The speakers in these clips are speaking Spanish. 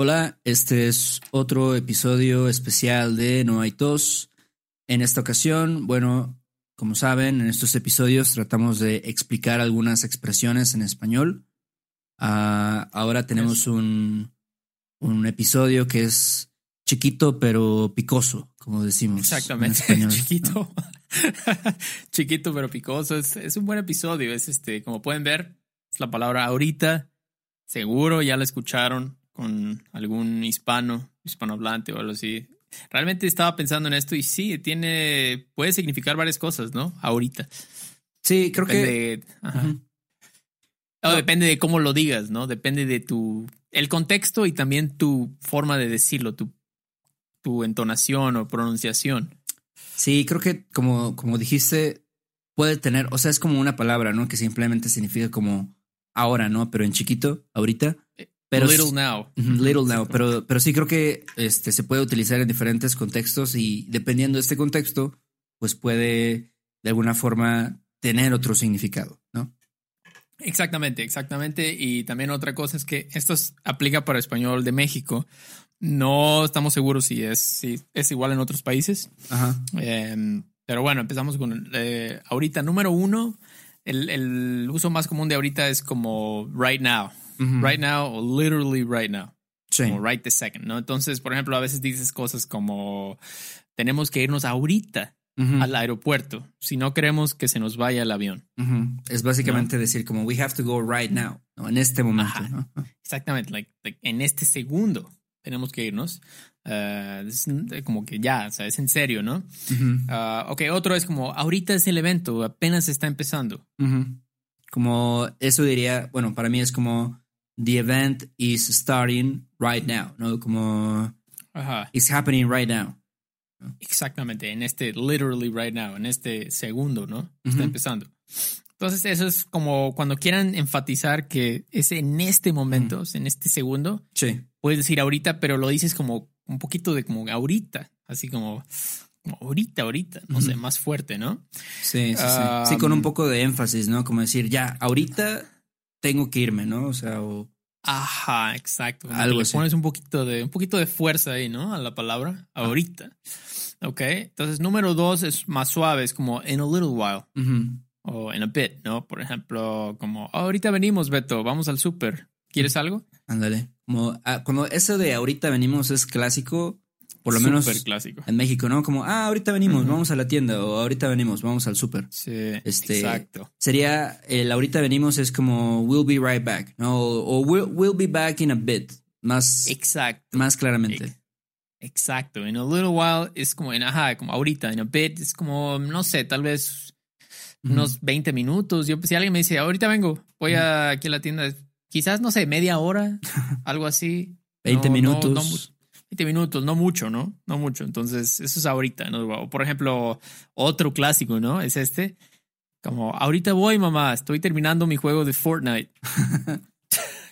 Hola, este es otro episodio especial de No hay tos. En esta ocasión, bueno, como saben, en estos episodios tratamos de explicar algunas expresiones en español. Ah, ahora tenemos un, un episodio que es chiquito pero picoso, como decimos. Exactamente, chiquito. chiquito pero picoso. Es, es, un buen episodio. Es este, como pueden ver, es la palabra ahorita. Seguro ya la escucharon con algún hispano, hispanohablante o algo así. Realmente estaba pensando en esto y sí, tiene, puede significar varias cosas, ¿no? Ahorita. Sí, creo que... Depende de cómo lo digas, ¿no? Depende de tu, el contexto y también tu forma de decirlo, tu, tu entonación o pronunciación. Sí, creo que como, como dijiste, puede tener, o sea, es como una palabra, ¿no? Que simplemente significa como ahora, ¿no? Pero en chiquito, ahorita. Pero little now. Little now, pero, pero sí creo que este, se puede utilizar en diferentes contextos y dependiendo de este contexto, pues puede de alguna forma tener otro significado, ¿no? Exactamente, exactamente. Y también otra cosa es que esto aplica para español de México. No estamos seguros si es, si es igual en otros países. Ajá. Em, pero bueno, empezamos con eh, ahorita. Número uno, el, el, uso más común de ahorita es como right now. Right now literally right now. Sí. Como right the second, ¿no? Entonces, por ejemplo, a veces dices cosas como tenemos que irnos ahorita al aeropuerto si no queremos que se nos vaya el avión. Es básicamente decir como we have to go right now, ¿no? en este momento. ¿no? Exactamente, like, en este segundo tenemos que irnos. Uh, es como que ya, o sea, es en serio, ¿no? Uh, ok, otro es como ahorita es el evento, apenas está empezando. Como eso diría, bueno, para mí es como the event is starting right now, ¿no? Como Ajá. it's happening right now. Exactamente, en este literally right now, en este segundo, ¿no? Está empezando. Entonces, eso es como cuando quieran enfatizar que es en este momento, en este segundo. Sí. Puedes decir ahorita, pero lo dices como un poquito de como ahorita, así como, ahorita, ahorita, no sé, más fuerte, ¿no? Sí, sí, sí. sí, con un poco de énfasis, ¿no? Como decir, ya, ahorita tengo que irme, ¿no? O sea, o... Ajá, exacto. Algo le así. pones un poquito de un poquito de fuerza ahí, ¿no? A la palabra ahorita. Ok. Entonces, número dos es más suave, es como in a little while o in a bit, ¿no? Por ejemplo, como ahorita venimos, Beto, vamos al súper. ¿Quieres algo? Ándale. Como ah, cuando eso de ahorita venimos es clásico, por lo menos clásico. en México, ¿no? Como, ah, ahorita venimos, vamos a la tienda, o ahorita venimos, vamos al súper. Sí, Este, exacto. Sería, el ahorita venimos es como, we'll be right back, ¿no? O, o we'll, we'll be back in a bit, más, Exacto. más claramente. Exacto. In a little while es como en ajá, como ahorita. In a bit es como, no sé, tal vez unos 20 minutos. Yo, si alguien me dice, ahorita vengo, voy a, aquí a la tienda, quizás, no sé, media hora, algo así. 20 No, no, minutos. no 20 minutos, no mucho, ¿no? No mucho. Entonces, eso es ahorita, ¿no? Por ejemplo, otro clásico, ¿no? Es este. Como, ahorita voy, mamá, estoy terminando mi juego de Fortnite. no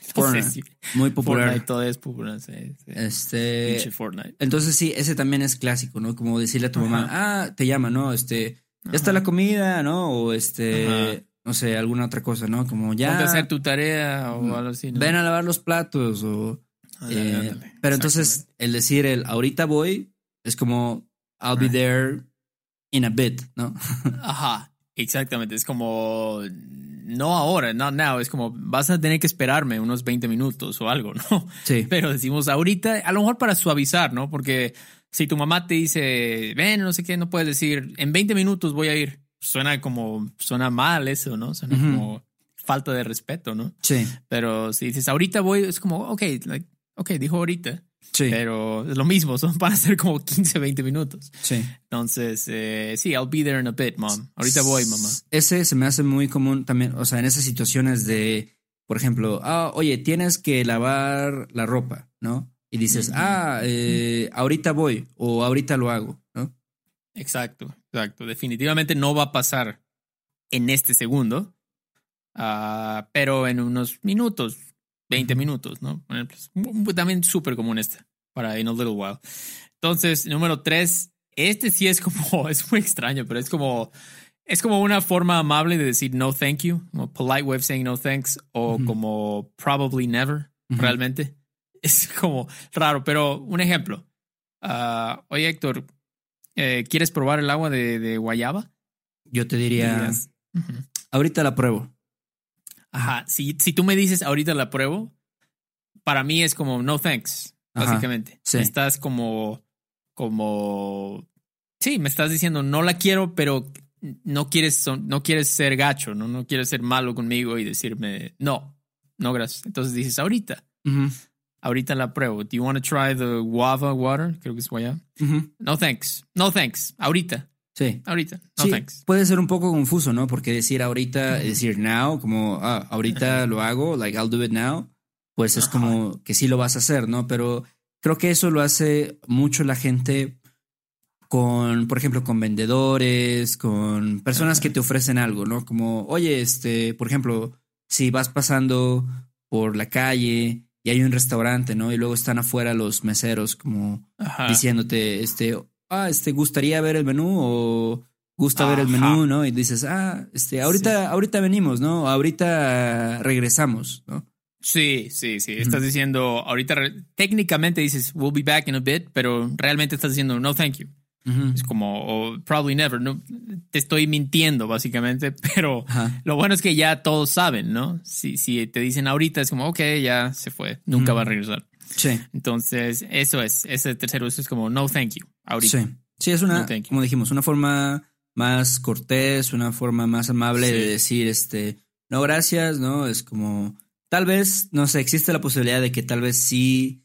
sé Fortnite. si Muy popular. Fortnite todavía es popular. Sí, sí. Este, Fortnite. entonces sí, ese también es clásico, ¿no? Como decirle a tu mamá, ah, te llama, ¿no? Este, ya está la comida, ¿no? O este, Ajá. no sé, alguna otra cosa, ¿no? Como ya. Hacer tu tarea o algo así. ¿no? Ven a lavar los platos o... Ándale, eh, ándale. pero entonces el decir el ahorita voy es como I'll be there in a bit, ¿no? Ajá, exactamente. Es como, no ahora, not now. Es como, vas a tener que esperarme unos 20 minutos o algo, ¿no? Sí. Pero decimos ahorita, a lo mejor para suavizar, ¿no? Porque si tu mamá te dice, ven, no sé qué, no puedes decir, en 20 minutos voy a ir. Suena como, suena mal eso, ¿no? Suena como falta de respeto, ¿no? Sí, Pero si dices ahorita voy, es como, ok, like, ok, dijo ahorita. sí, Pero es lo mismo, son van a ser como 15, 20 minutos. sí. Entonces, eh, sí, I'll be there in a bit, mom. Ahorita voy, mamá. Ese se me hace muy común también, o sea, en esas situaciones de, por ejemplo, ah, oye, tienes que lavar la ropa, ¿no? Y dices, ah, eh, ahorita voy o ahorita lo hago, ¿no? Exacto, exacto. Definitivamente no va a pasar en este segundo, ah, pero en unos minutos, 20 minutos, ¿no? Por ejemplo, es mu- mu- También súper común este, para in a little while. Entonces, número tres, este sí es como, es muy extraño, pero es como, es como una forma amable de decir no thank you, como polite way of saying no thanks, o como probably never, realmente. es como raro, pero un ejemplo. Ah, oye, Héctor, eh, ¿quieres probar el agua de, de guayaba? Yo te diría, ahorita la pruebo. Ajá, si, si tú me dices ahorita la pruebo, para mí es como no thanks, Ajá, básicamente. sí. Estás como, como, sí, me estás diciendo no la quiero, pero no quieres, no quieres ser gacho, ¿no? No quieres ser malo conmigo y decirme no, no gracias. Entonces dices ahorita, Ujú, ahorita la pruebo. Do you want to try the guava water? Creo que es guayaba. No thanks, no thanks, ahorita, Sí. ahorita, no Sí, thanks. puede ser un poco confuso, ¿no? Porque decir ahorita, decir now, como ah, ahorita lo hago, like I'll do it now, pues es Ajá. como que sí lo vas a hacer, ¿no? Pero creo que eso lo hace mucho la gente con, por ejemplo, con vendedores, con personas que te ofrecen algo, ¿no? Como, oye, este, por ejemplo, si vas pasando por la calle y hay un restaurante, ¿no? Y luego están afuera los meseros como diciéndote, este, ah, este, gustaría ver el menú o gusta ver el menú, ¿no? Y dices, ah, este, ahorita, ahorita venimos, ¿no? Ahorita regresamos, ¿no? Sí, sí, sí. Estás diciendo, ahorita técnicamente dices, we'll be back in a bit, pero realmente estás diciendo, no, thank you. Es como, o probably never. No, te estoy mintiendo, básicamente, pero Ajá. lo bueno es que ya todos saben, ¿no? Si, si te dicen ahorita, es como, ok, ya se fue, nunca va a regresar. Sí, Entonces, eso es. Ese tercer uso es como, no, thank you. Ahorita. sí. Sí, es una, No, como dijimos, una forma más cortés, una forma más amable de decir, este, no, gracias, ¿no? Es como, tal vez, no sé, existe la posibilidad de que tal vez sí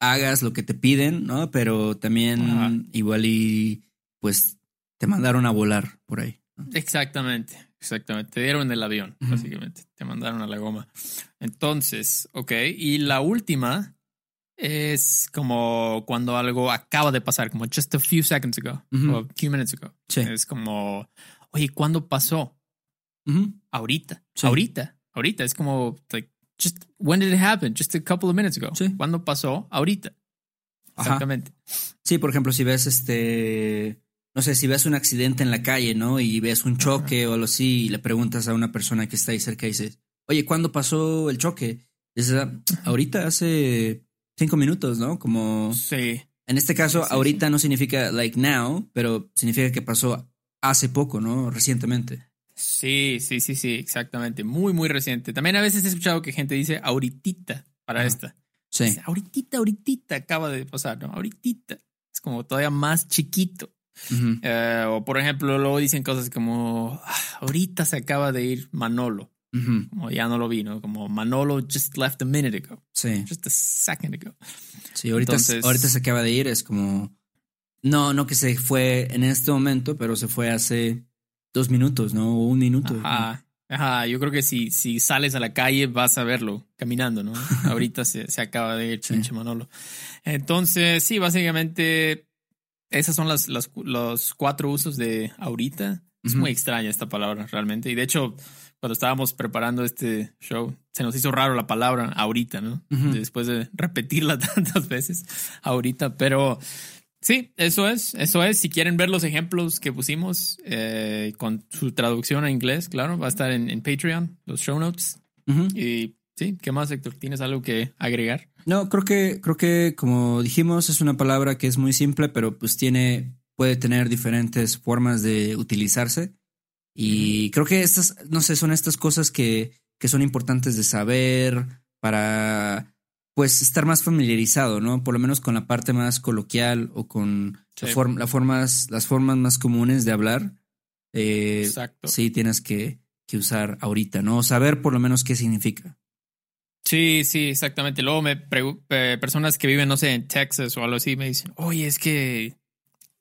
hagas lo que te piden, ¿no? Pero también Ajá. igual y, pues, te mandaron a volar por ahí. ¿no? Exactamente, exactamente. Te dieron el avión, básicamente. Te mandaron a la goma. Entonces, ok. Y la última es como cuando algo acaba de pasar, como just a few seconds ago Ujú. o a few minutes ago. Sí. Es como, oye, ¿cuándo pasó? Ahorita, Sí. ahorita, ahorita. Es como, like, just, when did it happen? Just a couple of minutes ago. Sí. ¿Cuándo pasó? Ahorita. Ajá. Exactamente. Sí, por ejemplo, si ves este, no sé, si ves un accidente en la calle, ¿no? Y ves un choque o algo así, y le preguntas a una persona que está ahí cerca y dices, oye, ¿cuándo pasó el choque? Y dices, "Ah, ahorita hace cinco minutos, ¿no? Como Sí. en este caso, Sí, sí, ahorita no significa like now, pero significa que pasó hace poco, ¿no? Recientemente. Sí, sí, sí, sí, exactamente. Muy, muy reciente. También a veces he escuchado que gente dice ahorita para esta. Sí. Dice, ahorita, ahorita acaba de pasar, ¿no? Ahorita. Es como todavía más chiquito. Eh, o por ejemplo, luego dicen cosas como, "Ah, ahorita se acaba de ir Manolo. Ujú. Como ya no lo vi, ¿no? Como Manolo just left a minute ago. Sí. Just a second ago. Sí, ahorita, Entonces- ahorita se acaba de ir, es como. No, no que se fue en este momento, pero se fue hace dos minutos, ¿no? O un minuto. Ajá. Ajá, yo creo que si, si sales a la calle vas a verlo caminando, ¿no? Ahorita se, se acaba de ir Sí. pinche Manolo. Entonces, sí, básicamente esas son las, las- los cuatro usos de ahorita. Es muy extraña esta palabra realmente. Y de hecho, cuando estábamos preparando este show, se nos hizo raro la palabra ahorita, ¿no? Después de repetirla tantas veces, ahorita. Pero sí, eso es, eso es. Si quieren ver los ejemplos que pusimos eh, con su traducción a inglés, claro, va a estar en, en Patreon, los show notes. Y sí, ¿qué más, Héctor? ¿Tienes algo que agregar? No, creo que, creo que, como dijimos, es una palabra que es muy simple, pero pues tiene, puede tener diferentes formas de utilizarse. Y creo que estas, no sé, son estas cosas que, que son importantes de saber para, pues, estar más familiarizado, ¿no? Por lo menos con la parte más coloquial o con Sí. la form- la formas, las formas más comunes de hablar. Eh, Exacto. sí, tienes que, que usar ahorita, ¿no? O saber por lo menos qué significa. Sí, sí, exactamente. Luego me eh, personas que viven, no sé, en Texas o algo así, me dicen, oye, es que,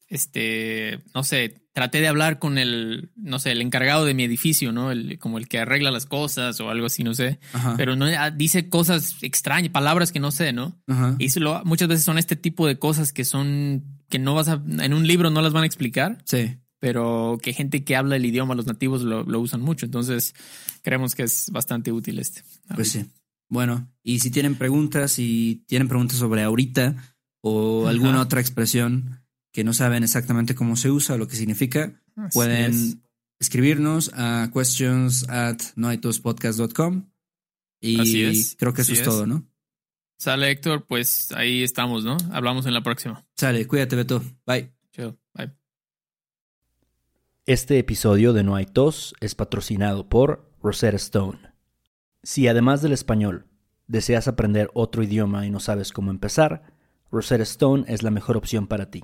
este, no sé, traté de hablar con el, no sé, el encargado de mi edificio, ¿no? El, como el que arregla las cosas o algo así, no sé. Ajá. Pero no ah, dice cosas extrañas, palabras que no sé, ¿no? Ajá. Y lo- muchas veces son este tipo de cosas que son, que no vas a, en un libro no las van a explicar, Sí. pero que gente que habla el idioma, los nativos lo, lo usan mucho. Entonces, creemos que es bastante útil este. Pues sí. Bueno, y si tienen preguntas, si tienen preguntas sobre ahorita o Ajá. alguna otra expresión que no saben exactamente cómo se usa o lo que significa, Así pueden es. escribirnos a questions at noaitospodcast.com y Así es, creo que eso así es. todo, ¿no? Sale Héctor, pues ahí estamos, ¿no? Hablamos en la próxima. Sale, cuídate, Beto. Bye. Chao. Bye. Este episodio de No hay tos es patrocinado por Rosetta Stone. Si además del español deseas aprender otro idioma y no sabes cómo empezar, Rosetta Stone es la mejor opción para ti.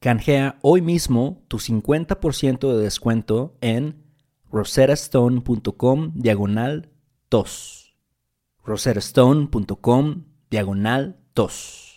Canjea hoy mismo tu 50% de descuento en rosettastone.com diagonal tos. rosettastone.com diagonal tos.